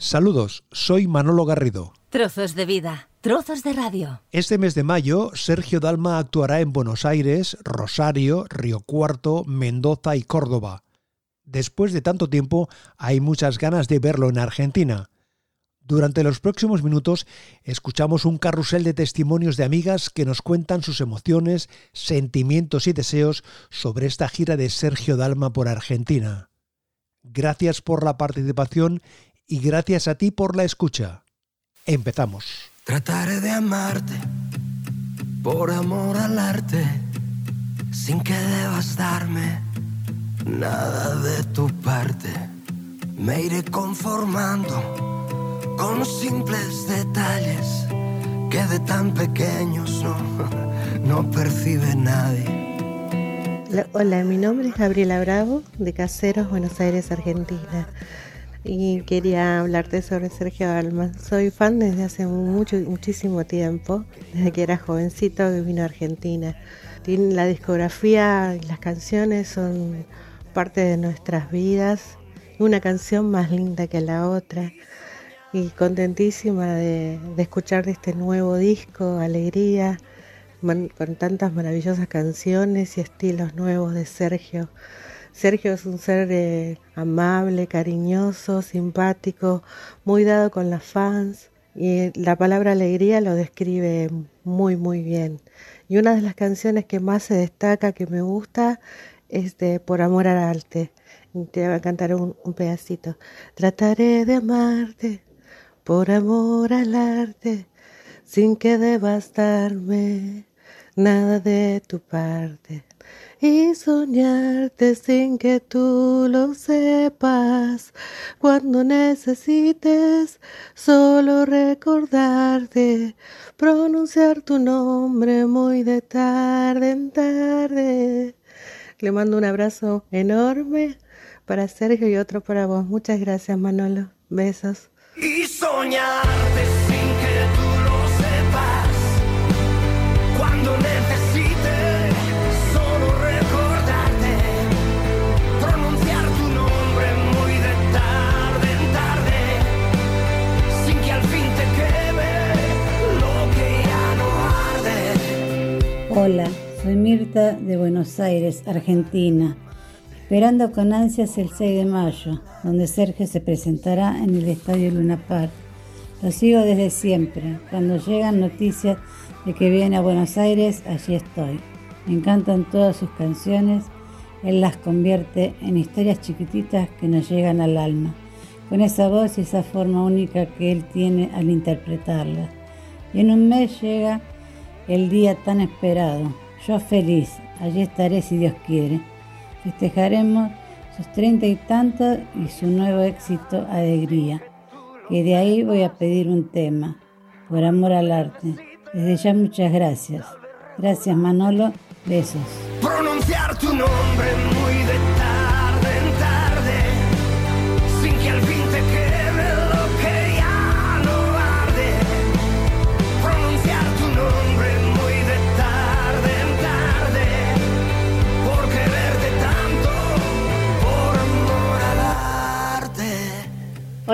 Saludos, soy Manolo Garrido. Trozos de vida, trozos de radio. Este mes de mayo, Sergio Dalma actuará en Buenos Aires, Rosario, Río Cuarto, Mendoza y Córdoba. Después de tanto tiempo, hay muchas ganas de verlo en Argentina. Durante los próximos minutos escuchamos un carrusel de testimonios de amigas que nos cuentan sus emociones, sentimientos y deseos sobre esta gira de Sergio Dalma por Argentina. Gracias por la participación y gracias a ti por la escucha. Empezamos. Trataré de amarte por amor al arte, sin que debas darme nada de tu parte. Me iré conformando con simples detalles que de tan pequeños no, no percibe nadie. Hola, mi nombre es Gabriela Bravo, de Caseros, Buenos Aires, Argentina. Y quería hablarte sobre Sergio Alma. Soy fan desde hace mucho, muchísimo tiempo, desde que era jovencito que vino a Argentina. La discografía y las canciones son parte de nuestras vidas. Una canción más linda que la otra y contentísima de, escuchar este nuevo disco, Alegría, con tantas maravillosas canciones y estilos nuevos de Sergio. Sergio es un ser eh, amable, cariñoso, simpático, muy dado con las fans y la palabra alegría lo describe muy muy bien. Y una de las canciones que más se destaca, que me gusta, es de Por amor al arte. Te voy a cantar un pedacito. Trataré de amarte por amor al arte, sin que debas darme nada de tu parte. Y soñarte sin que tú lo sepas, cuando necesites solo recordarte, pronunciar tu nombre muy de tarde en tarde. Le mando un abrazo enorme para Sergio y otro para vos. Muchas gracias Manolo. Besos y soñarte Hola, soy Mirta de Buenos Aires, Argentina esperando con ansias el 6 de mayo, donde Sergio se presentará en el Estadio Luna Park. Lo sigo desde siempre. Cuando llegan noticias de que viene a Buenos Aires, allí estoy. Me encantan todas sus canciones. Él las convierte en historias chiquititas que nos llegan al alma, con esa voz y esa forma única que él tiene al interpretarlas. Y en un mes llega el día tan esperado. Yo feliz, allí estaré si Dios quiere. Festejaremos sus treinta y tantos y su nuevo éxito Alegría. Y de ahí voy a pedir un tema, por amor al arte. Desde ya muchas gracias. Gracias Manolo, besos. Pronunciar tu nombre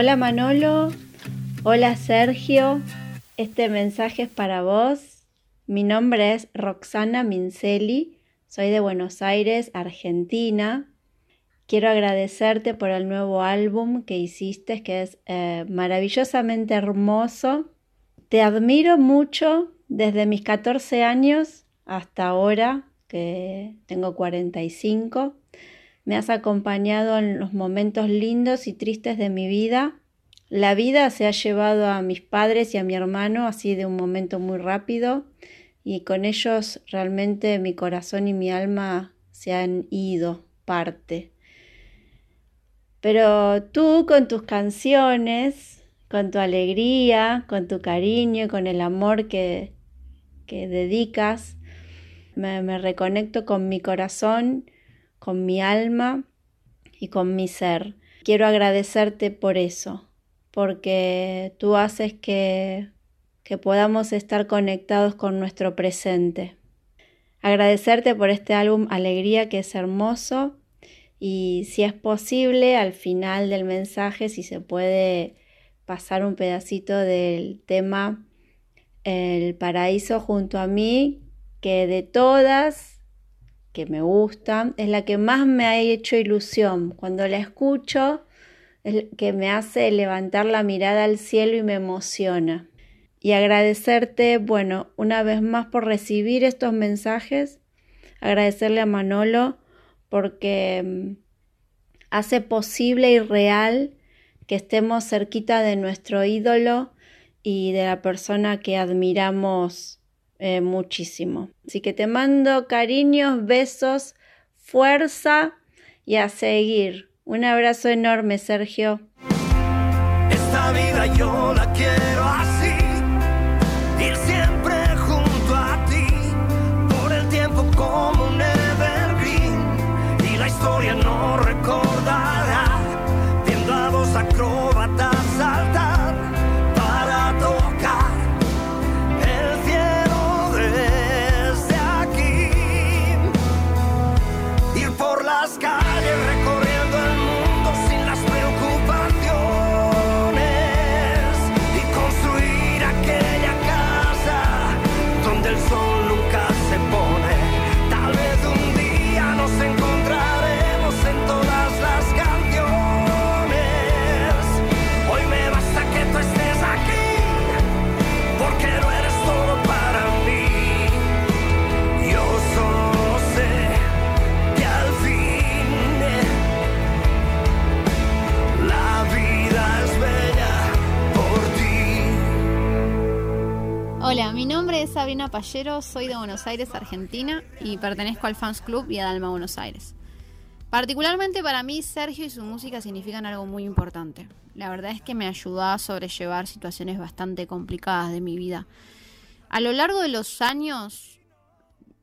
Hola Manolo, hola Sergio, este mensaje es para vos. Mi nombre es Roxana Minceli, soy de Buenos Aires, Argentina. Quiero agradecerte por el nuevo álbum que hiciste, que es eh, maravillosamente hermoso. Te admiro mucho desde mis 14 años hasta ahora, que tengo 45. Me has acompañado en los momentos lindos y tristes de mi vida. La vida se ha llevado a mis padres y a mi hermano así de un momento muy rápido y con ellos realmente mi corazón y mi alma se han ido parte. Pero tú con tus canciones, con tu alegría, con tu cariño, con el amor que, que dedicas, me, me reconecto con mi corazón con mi alma y con mi ser. Quiero agradecerte por eso, porque tú haces que, que podamos estar conectados con nuestro presente. Agradecerte por este álbum Alegría que es hermoso y si es posible al final del mensaje, si se puede pasar un pedacito del tema El paraíso junto a mí, que de todas que me gustan, es la que más me ha hecho ilusión. Cuando la escucho, es que me hace levantar la mirada al cielo y me emociona. Y agradecerte, bueno, una vez más por recibir estos mensajes, agradecerle a Manolo porque mm, hace posible y real que estemos cerquita de nuestro ídolo y de la persona que admiramos eh, muchísimo. Así que te mando cariños, besos, fuerza y a seguir. Un abrazo enorme, Sergio. Esta vida yo la quiero Soy de Buenos Aires, Argentina, y pertenezco al Fans Club Vía Dalma Buenos Aires. Particularmente para mí, Sergio y su música significan algo muy importante. La verdad es que me ayudó a sobrellevar situaciones bastante complicadas de mi vida. A lo largo de los años,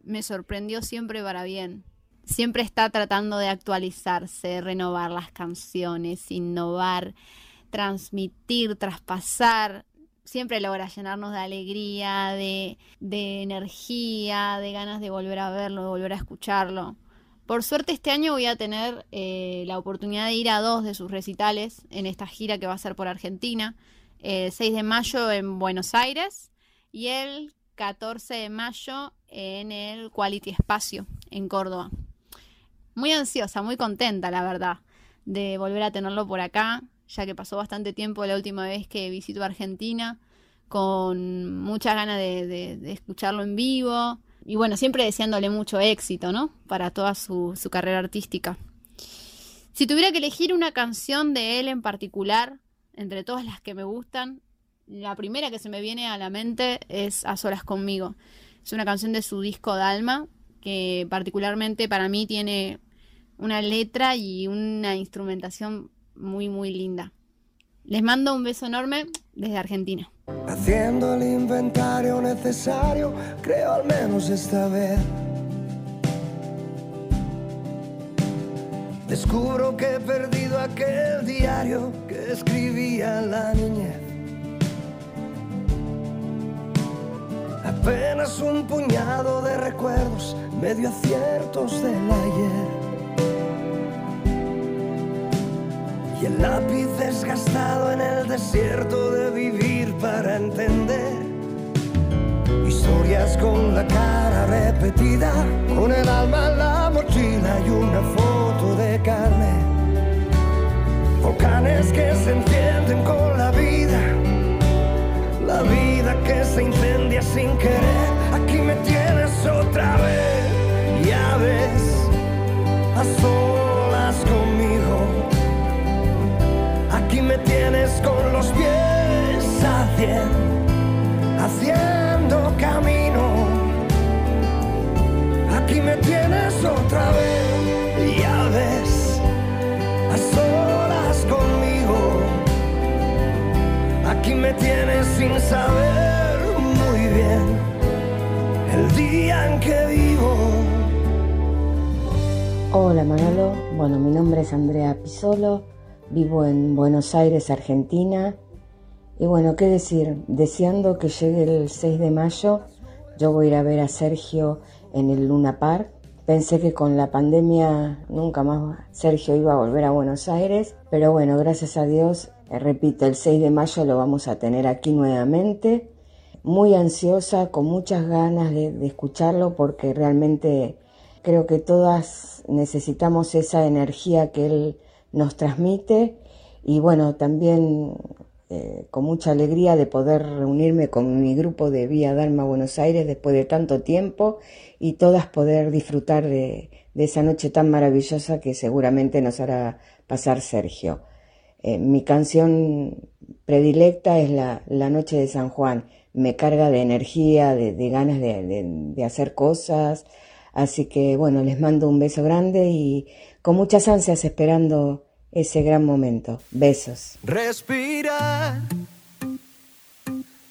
me sorprendió siempre para bien. Siempre está tratando de actualizarse, renovar las canciones, innovar, transmitir, traspasar. Siempre logra llenarnos de alegría, de, de energía, de ganas de volver a verlo, de volver a escucharlo. Por suerte este año voy a tener eh, la oportunidad de ir a dos de sus recitales en esta gira que va a ser por Argentina. El 6 de mayo en Buenos Aires y el 14 de mayo en el Quality Espacio en Córdoba. Muy ansiosa, muy contenta, la verdad, de volver a tenerlo por acá, ya que pasó bastante tiempo la última vez que visito Argentina, con muchas ganas de, escucharlo en vivo. Y bueno, siempre deseándole mucho éxito, ¿no? Para toda su, su carrera artística. Si tuviera que elegir una canción de él en particular, entre todas las que me gustan, la primera que se me viene a la mente es A Solas conmigo. Es una canción de su disco Dalma, que particularmente para mí tiene una letra y una instrumentación muy, muy linda. Les mando un beso enorme desde Argentina. Haciendo el inventario necesario, creo al menos esta vez. Descubro que he perdido aquel diario que escribía la niñez. Apenas un puñado de recuerdos, medio aciertos del ayer. Y el lápiz desgastado en el desierto de vivir para entender. Historias con la cara repetida, con el alma la mochila y una foto de carne. Volcanes que se encienden con la vida, la vida que se incendia sin querer. Aquí me tienes otra vez, ya ves, a solas conmigo. Aquí me tienes con los pies a cien, haciendo camino. Aquí me tienes otra vez, ya ves, a solas conmigo. Aquí me tienes sin saber muy bien el día en que vivo. Hola Manolo, bueno mi nombre es Andrea Pisolo, vivo en Buenos Aires, Argentina. Y bueno, qué decir, deseando que llegue el 6 de mayo, yo voy a ir a ver a Sergio en el Luna Park. Pensé que con la pandemia nunca más Sergio iba a volver a Buenos Aires, pero bueno, gracias a Dios, eh, repito, el 6 de mayo lo vamos a tener aquí nuevamente. Muy ansiosa, con muchas ganas de, de escucharlo porque realmente creo que todas necesitamos esa energía que él nos transmite y bueno, también eh, con mucha alegría de poder reunirme con mi grupo de Vía Dalma Buenos Aires después de tanto tiempo y todas poder disfrutar de, esa noche tan maravillosa que seguramente nos hará pasar Sergio. Eh, mi canción predilecta es la, Noche de San Juan. Me carga de energía, de, ganas de hacer cosas. Así que bueno, les mando un beso grande y con muchas ansias esperando ese gran momento. Besos. Respirar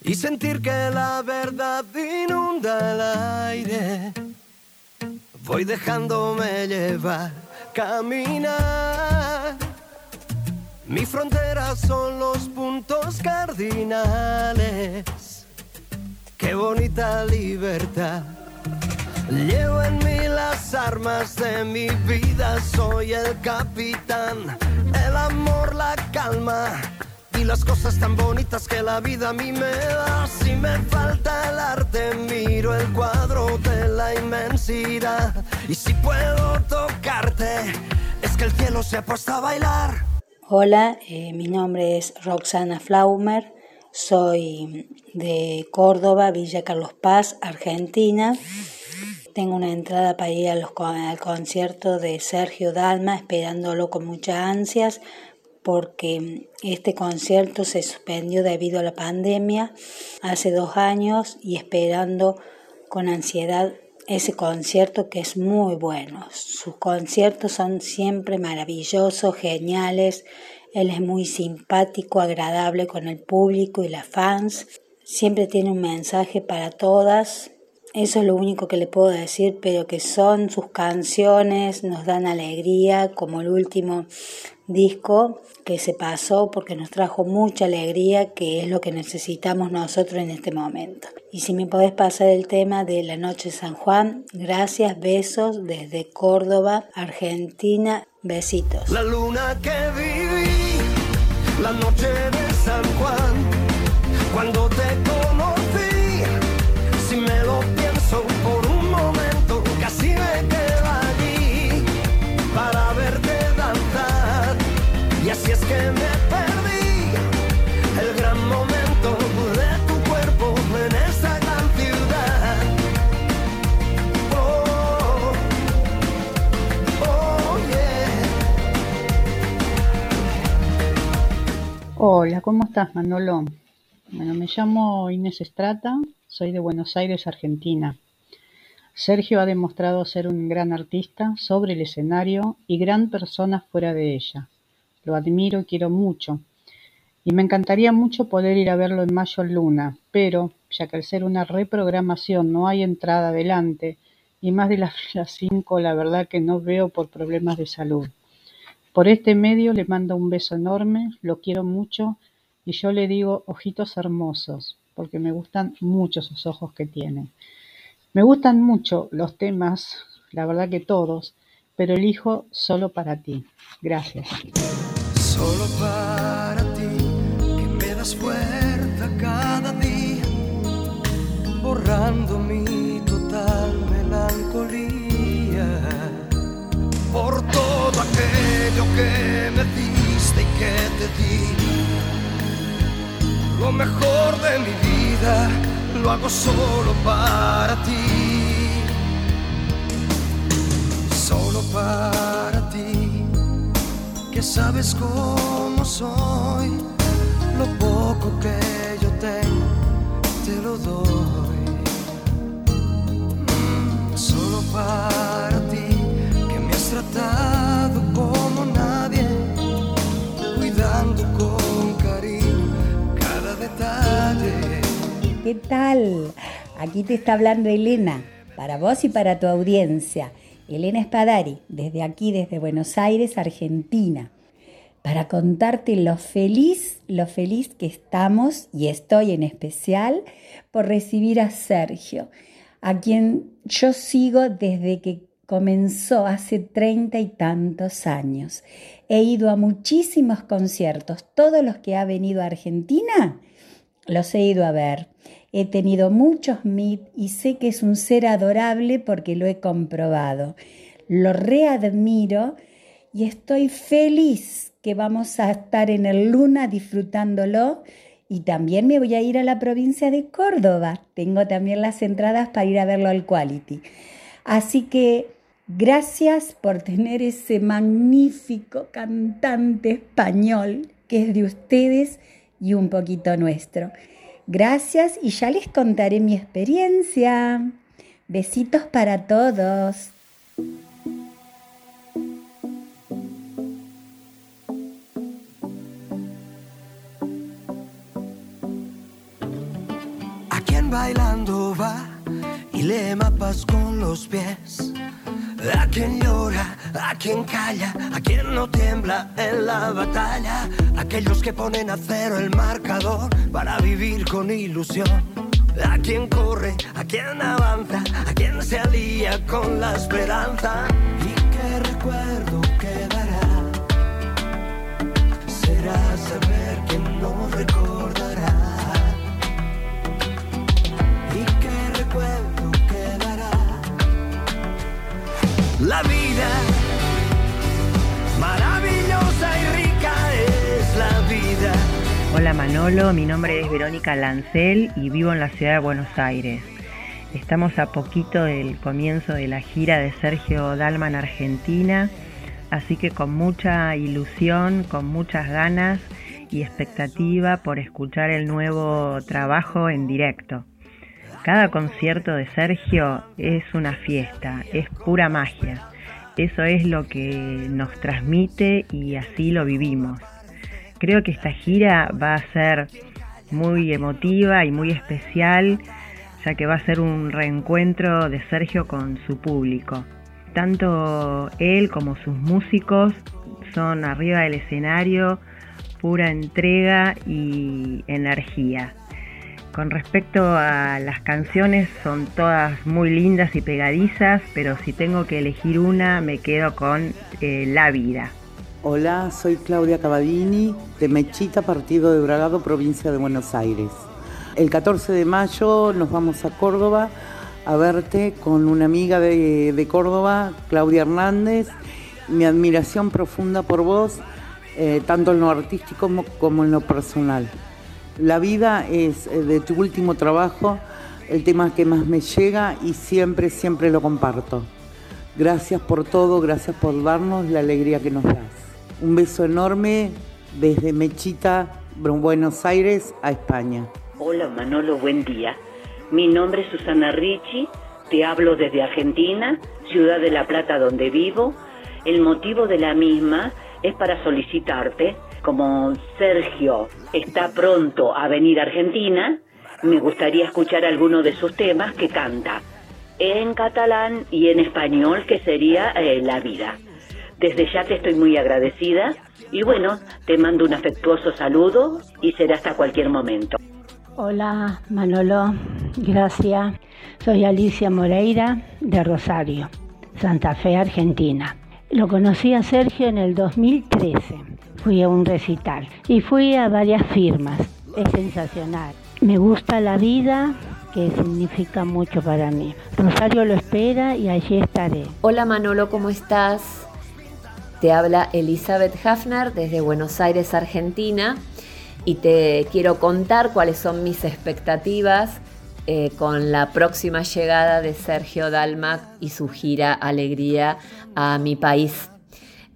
y sentir que la verdad inunda el aire. Voy dejándome llevar, caminar. Mi frontera son los puntos cardinales. Qué bonita libertad Llevo en mí las armas de mi vida, soy el capitán, el amor, la calma y las cosas tan bonitas que la vida a mí me da. Si me falta el arte, miro el cuadro de la inmensidad y si puedo tocarte, es que el cielo se ha puesto a bailar. Hola, eh, mi nombre es Roxana Flaumer, soy de Córdoba, Villa Carlos Paz, Argentina. Tengo una entrada para ir al concierto de Sergio Dalma, esperándolo con muchas ansias, porque este concierto se suspendió debido a la pandemia hace dos años y esperando con ansiedad ese concierto que es muy bueno. Sus conciertos son siempre maravillosos, geniales. Él es muy simpático, agradable con el público y las fans. Siempre tiene un mensaje para todas eso es lo único que le puedo decir, pero que son sus canciones, nos dan alegría, como el último disco que se pasó porque nos trajo mucha alegría, que es lo que necesitamos nosotros en este momento. Y si me podés pasar el tema de la noche de San Juan, gracias, besos desde Córdoba, Argentina, besitos. La luna que viví, la noche de San Juan, Hola, ¿cómo estás Manolo? Bueno, me llamo Inés Estrata soy de Buenos Aires, Argentina. Sergio ha demostrado ser un gran artista sobre el escenario y gran persona fuera de ella. Lo admiro y quiero mucho. Y me encantaría mucho poder ir a verlo en mayo en Luna, pero, ya que al ser una reprogramación no hay entrada adelante, y más de las 5 la verdad que no veo por problemas de salud. Por este medio le mando un beso enorme, lo quiero mucho, y yo le digo ojitos hermosos, porque me gustan mucho sus ojos que tiene. Me gustan mucho los temas, la verdad que todos, pero elijo solo para ti. Gracias. Solo para ti, que me das fuerza cada día, borrando mi total melancolía. Por todo aquello que me diste y que te di lo mejor de mi vida lo hago solo para ti. Solo para ti, que sabes cómo soy. Lo poco que yo tengo, te lo doy. Mm, solo para como nadie, cuidando con ¿Qué tal? Aquí te está hablando Elena, para vos y para tu audiencia. Elena Espadari, desde aquí, desde Buenos Aires, Argentina, para contarte lo feliz, lo feliz que estamos y estoy en especial por recibir a Sergio, a quien yo sigo desde que comenzó hace treinta y tantos años. He ido a muchísimos conciertos. Todos los que ha venido a Argentina los he ido a ver. He tenido muchos mit y sé que es un ser adorable porque lo he comprobado. Lo readmiro y estoy feliz que vamos a estar en el Luna disfrutándolo y también me voy a ir a la provincia de Córdoba. Tengo también las entradas para ir a verlo al Quality. Así que gracias por tener ese magnífico cantante español que es de ustedes y un poquito nuestro. Gracias y ya les contaré mi experiencia. Besitos para todos. bailando va y lee mapas con los pies. A quien llora, a quien calla, a quien no tiembla en la batalla. Aquellos que ponen a cero el marcador para vivir con ilusión. A quien corre, a quien avanza, a quien se alía con la esperanza. Y qué recuerdo quedará. Será saber que no recordará. La vida maravillosa y rica es la vida. Hola Manolo, mi nombre es Verónica Lancel y vivo en la ciudad de Buenos Aires. Estamos a poquito del comienzo de la gira de Sergio Dalma en Argentina, así que con mucha ilusión, con muchas ganas y expectativa por escuchar el nuevo trabajo en directo. Cada concierto de Sergio es una fiesta, es pura magia. Eso es lo que nos transmite y así lo vivimos. Creo que esta gira va a ser muy emotiva y muy especial, ya que va a ser un reencuentro de Sergio con su público. Tanto él como sus músicos son arriba del escenario, pura entrega y energía. Con respecto a las canciones, son todas muy lindas y pegadizas, pero si tengo que elegir una, me quedo con eh, La Vida. Hola, soy Claudia Cavadini, de Mechita, partido de Bragado, provincia de Buenos Aires. El 14 de mayo nos vamos a Córdoba a verte con una amiga de, Córdoba, Claudia Hernández. Mi admiración profunda por vos, eh, tanto en lo artístico como en lo personal. La vida es eh, de tu último trabajo el tema que más me llega y siempre, siempre lo comparto. Gracias por todo, gracias por darnos la alegría que nos das. Un beso enorme desde Mechita, Buenos Aires a España. Hola Manolo, buen día. Mi nombre es Susana Ricci, te hablo desde Argentina, ciudad de La Plata donde vivo. El motivo de la misma es para solicitarte como Sergio está pronto a venir a Argentina, me gustaría escuchar alguno de sus temas que canta en catalán y en español, que sería eh, La vida. Desde ya te estoy muy agradecida y bueno, te mando un afectuoso saludo y será hasta cualquier momento. Hola Manolo, gracias. Soy Alicia Moreira de Rosario, Santa Fe, Argentina. Lo conocí a Sergio en el 2013 fui a un recital y fui a varias firmas. Es sensacional. Me gusta la vida, que significa mucho para mí. Rosario lo espera y allí estaré. Hola Manolo, ¿cómo estás? Te habla Elizabeth Hafner desde Buenos Aires, Argentina, y te quiero contar cuáles son mis expectativas eh, con la próxima llegada de Sergio Dalmac y su gira Alegría a mi país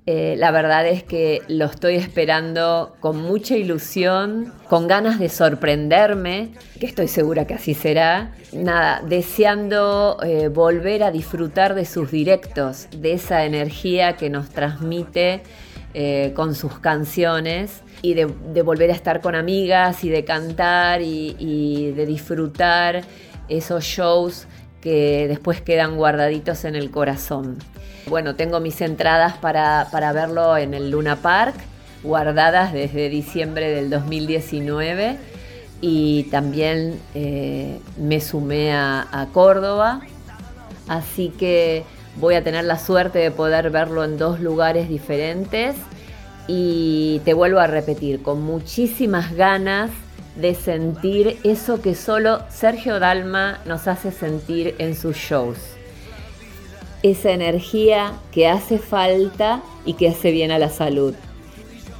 eh, la verdad es que lo estoy esperando con mucha ilusión, con ganas de sorprenderme, que estoy segura que así será. Nada, deseando eh, volver a disfrutar de sus directos, de esa energía que nos transmite eh, con sus canciones y de, volver a estar con amigas y de cantar y de disfrutar esos shows que después quedan guardaditos en el corazón. Bueno, tengo mis entradas para, verlo en el Luna Park, guardadas desde diciembre del 2019 y también eh, me sumé a, Córdoba. Así que, voy a tener la suerte de poder verlo en dos lugares diferentes y te vuelvo a repetir, con muchísimas ganas de sentir eso que solo Sergio Dalma nos hace sentir en sus shows. Esa energía que hace falta y que hace bien a la salud.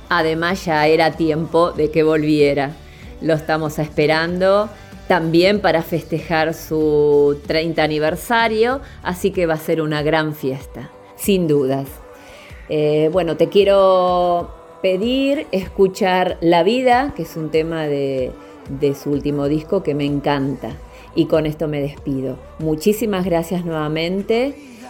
Además ya era tiempo de que volviera. Lo estamos esperando también para festejar su 30 aniversario, así que va a ser una gran fiesta, sin dudas. Eh, bueno, te quiero pedir escuchar La vida, que es un tema de, de su último disco que me encanta. Y con esto me despido. Muchísimas gracias nuevamente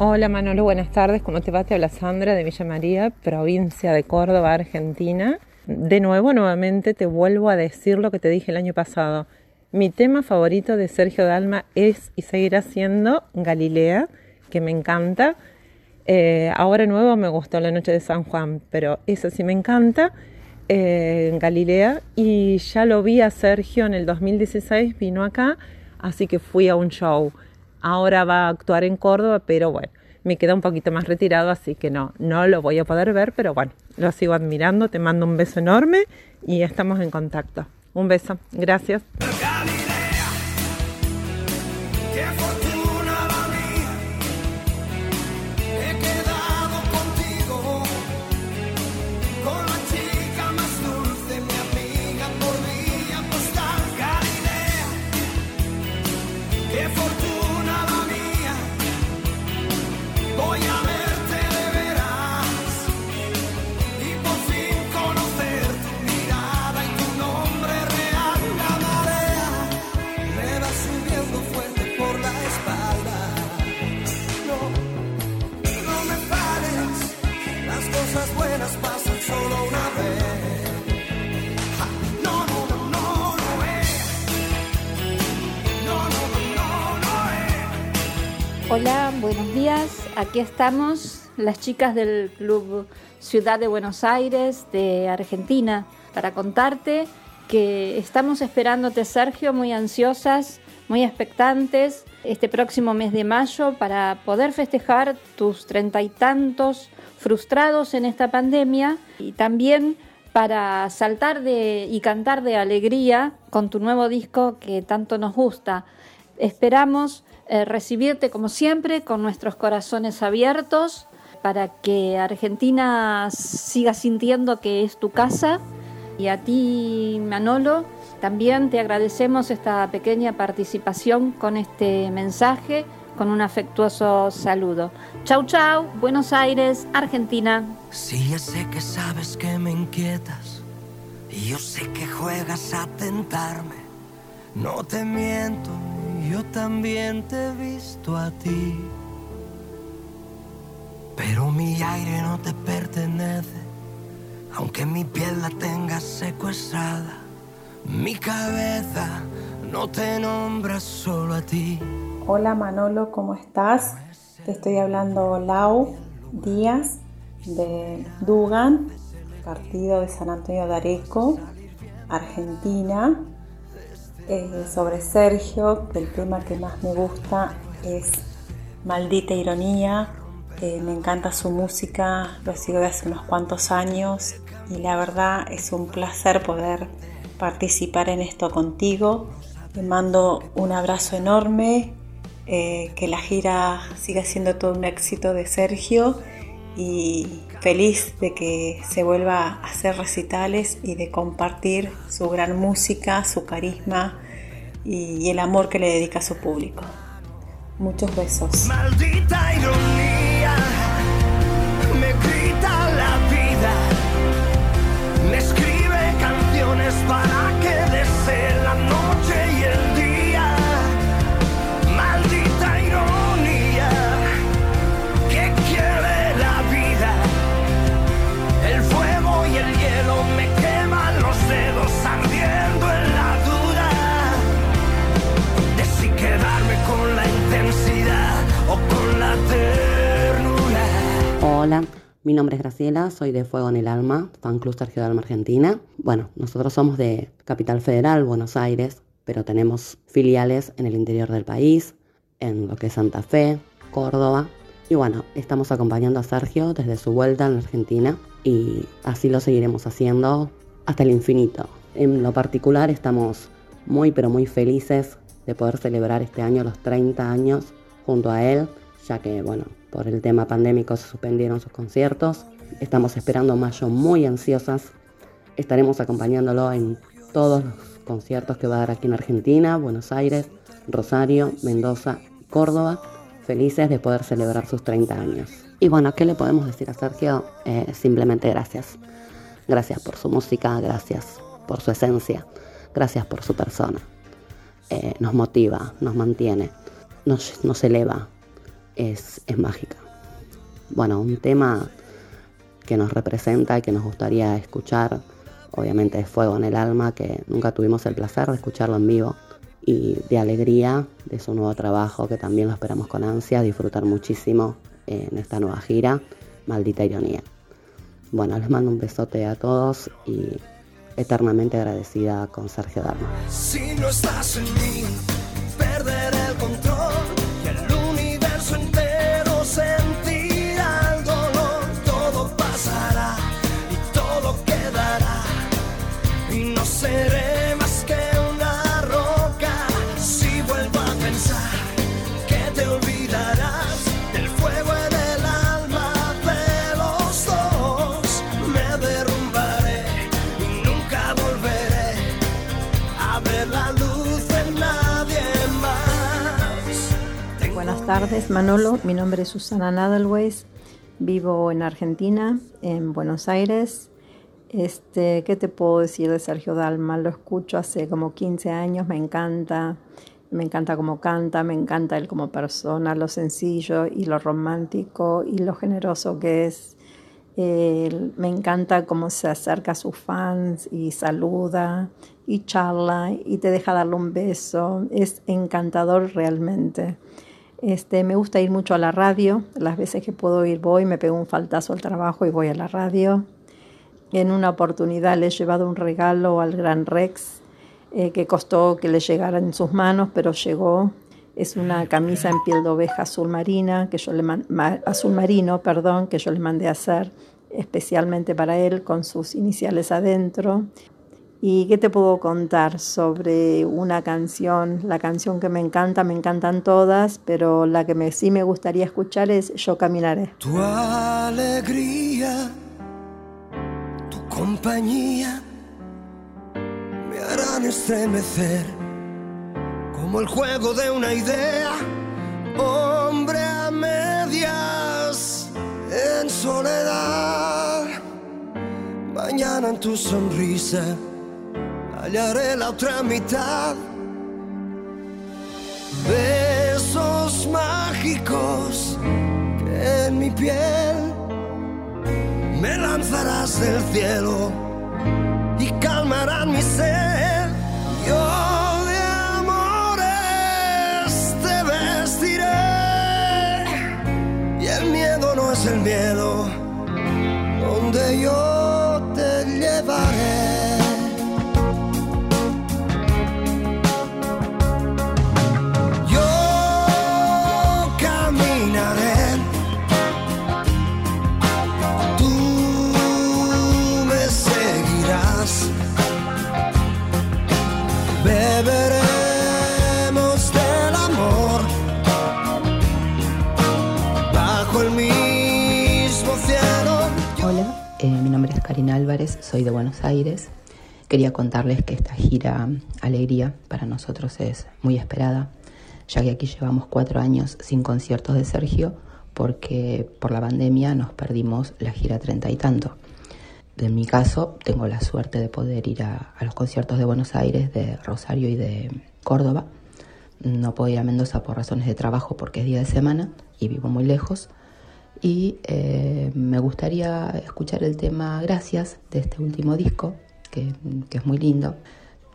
Hola Manolo, buenas tardes. ¿Cómo te va? Te habla Sandra de Villa María, provincia de Córdoba, Argentina. De nuevo, nuevamente te vuelvo a decir lo que te dije el año pasado. Mi tema favorito de Sergio Dalma es y seguirá siendo Galilea, que me encanta. Eh, ahora nuevo me gustó La Noche de San Juan, pero eso sí me encanta. eh, Galilea y ya lo vi a Sergio en el 2016, vino acá, así que fui a un show. Ahora va a actuar en Córdoba, pero bueno, me queda un poquito más retirado, así que no, no lo voy a poder ver, pero bueno, lo sigo admirando, te mando un beso enorme y estamos en contacto. Un beso, gracias. Aquí estamos, las chicas del Club Ciudad de Buenos Aires de Argentina, para contarte que estamos esperándote, Sergio, muy ansiosas, muy expectantes, este próximo mes de mayo para poder festejar tus treinta y tantos frustrados en esta pandemia y también para saltar de, y cantar de alegría con tu nuevo disco que tanto nos gusta. Esperamos eh, recibirte como siempre con nuestros corazones abiertos para que Argentina siga sintiendo que es tu casa. Y a ti, Manolo, también te agradecemos esta pequeña participación con este mensaje, con un afectuoso saludo. Chau, chau, Buenos Aires, Argentina. Sí, ya sé que sabes que me inquietas y yo sé que juegas a tentarme. No te miento, yo también te he visto a ti. Pero mi aire no te pertenece, aunque mi piel la tengas secuestrada. Mi cabeza no te nombra solo a ti. Hola Manolo, ¿cómo estás? Te estoy hablando Lau Díaz de Dugan, partido de San Antonio de Areco, Argentina. Eh, sobre Sergio, el tema que más me gusta es Maldita Ironía. Eh, me encanta su música, lo sigo de hace unos cuantos años y la verdad es un placer poder participar en esto contigo. Te mando un abrazo enorme, eh, que la gira siga siendo todo un éxito de Sergio y feliz de que se vuelva a hacer recitales y de compartir su gran música, su carisma y, el amor que le dedica a su público. Muchos besos. Maldita ironía, me grita la vida, me escribe canciones. Hola, mi nombre es Graciela, soy de Fuego en el Alma, fan club Sergio Dalma Argentina. Bueno, nosotros somos de Capital Federal, Buenos Aires, pero tenemos filiales en el interior del país, en lo que es Santa Fe, Córdoba. Y bueno, estamos acompañando a Sergio desde su vuelta en Argentina y así lo seguiremos haciendo hasta el infinito. En lo particular estamos muy pero muy felices de poder celebrar este año los 30 años junto a él, ya que bueno, por el tema pandémico se suspendieron sus conciertos. Estamos esperando mayo muy ansiosas. Estaremos acompañándolo en todos los conciertos que va a dar aquí en Argentina, Buenos Aires, Rosario, Mendoza, Córdoba. Felices de poder celebrar sus 30 años. Y bueno, ¿qué le podemos decir a Sergio? Eh, simplemente gracias. Gracias por su música, gracias por su esencia, gracias por su persona. Eh, nos motiva, nos mantiene, nos, nos eleva, es, mágica. Bueno, un tema que nos representa y que nos gustaría escuchar, obviamente es Fuego en el Alma, que nunca tuvimos el placer de escucharlo en vivo, y de alegría de su nuevo trabajo, que también lo esperamos con ansia, disfrutar muchísimo en esta nueva gira, Maldita Ironía. Bueno, les mando un besote a todos y eternamente agradecida con Sergio mí, tardes, Manolo. Mi nombre es Susana Nadelweis. Vivo en Argentina, en Buenos Aires. Este, ¿Qué te puedo decir de Sergio Dalma? Lo escucho hace como 15 años, me encanta. Me encanta cómo canta, me encanta él como persona, lo sencillo y lo romántico y lo generoso que es. Me encanta cómo se acerca a sus fans y saluda y charla y te deja darle un beso. Es encantador realmente. Este, me gusta ir mucho a la radio. Las veces que puedo ir voy, me pego un faltazo al trabajo y voy a la radio. En una oportunidad le he llevado un regalo al Gran Rex eh, que costó que le llegara en sus manos, pero llegó. Es una camisa en piel de oveja azul marina que yo le man- ma- azul marino, perdón, que yo le mandé a hacer especialmente para él con sus iniciales adentro. ¿Y qué te puedo contar sobre una canción? La canción que me encanta, me encantan todas, pero la que me, sí me gustaría escuchar es Yo caminaré. Tu alegría, tu compañía me harán estremecer como el juego de una idea, hombre a medias en soledad. Mañana en tu sonrisa hallaré la otra mitad. Besos mágicos que en mi piel me lanzarás del cielo y calmarán mi sed. Yo de amores te vestiré y el miedo no es el miedo donde yo Hola, eh, mi nombre es Karina Álvarez, soy de Buenos Aires. Quería contarles que esta gira Alegría para nosotros es muy esperada, ya que aquí llevamos cuatro años sin conciertos de Sergio porque por la pandemia nos perdimos la gira treinta y tanto. En mi caso, tengo la suerte de poder ir a, a los conciertos de Buenos Aires, de Rosario y de Córdoba. No puedo ir a Mendoza por razones de trabajo porque es día de semana y vivo muy lejos. Y eh, me gustaría escuchar el tema Gracias de este último disco, que, que es muy lindo.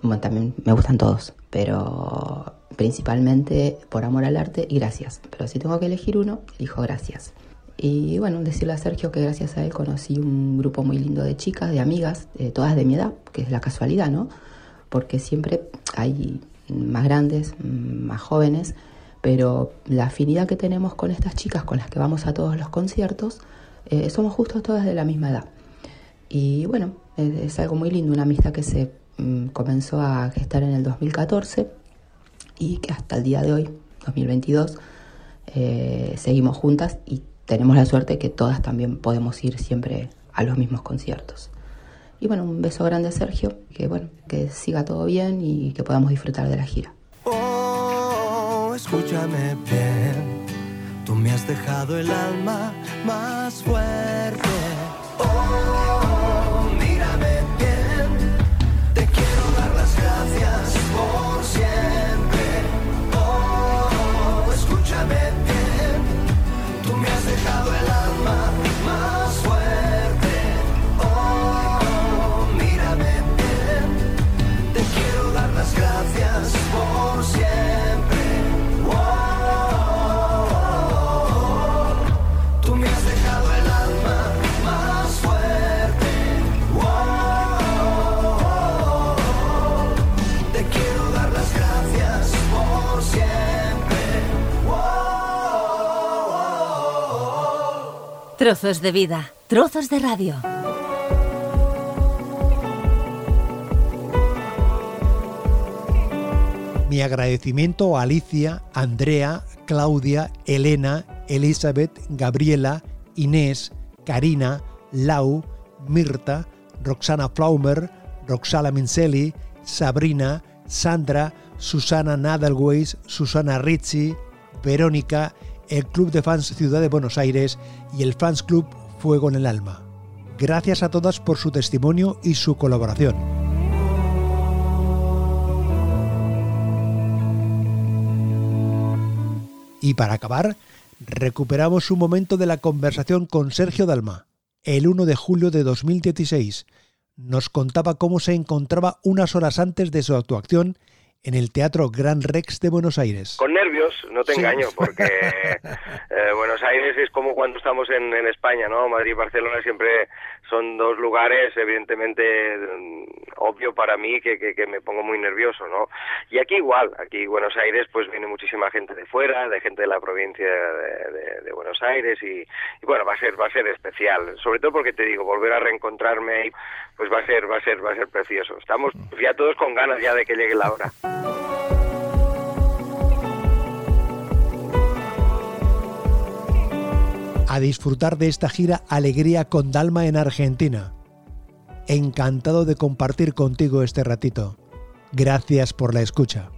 Bueno, también me gustan todos, pero principalmente por amor al arte y gracias. Pero si tengo que elegir uno, elijo gracias. Y bueno, decirle a Sergio que gracias a él conocí un grupo muy lindo de chicas, de amigas, todas de mi edad, que es la casualidad, ¿no? Porque siempre hay más grandes, más jóvenes, pero la afinidad que tenemos con estas chicas con las que vamos a todos los conciertos, eh, somos justo todas de la misma edad. Y bueno, es, algo muy lindo, una amistad que se mm, comenzó a gestar en el 2014 y que hasta el día de hoy, 2022, eh, seguimos juntas y tenemos la suerte que todas también podemos ir siempre a los mismos conciertos. Y bueno, un beso grande a Sergio, que bueno, que siga todo bien y que podamos disfrutar de la gira. Escúchame bien, tú me has dejado el alma más fuerte. Trozos de vida, trozos de radio. Mi agradecimiento a Alicia, Andrea, Claudia, Elena, Elizabeth, Gabriela, Inés, Karina, Lau, Mirta, Roxana Flaumer, Roxala Minceli, Sabrina, Sandra, Susana Nadelweis, Susana Ricci, Verónica, el Club de Fans Ciudad de Buenos Aires y el Fans Club Fuego en el Alma. Gracias a todas por su testimonio y su colaboración. Y para acabar, recuperamos un momento de la conversación con Sergio Dalma. El 1 de julio de 2016 nos contaba cómo se encontraba unas horas antes de su actuación en el Teatro Gran Rex de Buenos Aires. Con nervios, no te Sí. engaño, porque eh, Buenos Aires es como cuando estamos en, en España, ¿no? Madrid y Barcelona siempre son dos lugares, evidentemente, mm, obvio para mí que, que, que me pongo muy nervioso, ¿no? Y aquí igual, aquí Buenos Aires pues viene muchísima gente de fuera, de gente de la provincia de, de- de Buenos Aires y, y bueno, va a ser va a ser especial, sobre todo porque te digo, volver a reencontrarme pues va a ser va a ser va a ser precioso. Estamos ya todos con ganas ya de que llegue la hora. A disfrutar de esta gira Alegría con Dalma en Argentina. Encantado de compartir contigo este ratito. Gracias por la escucha.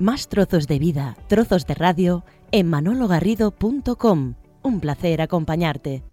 Más trozos de vida, trozos de radio en manologarrido.com. Un placer acompañarte.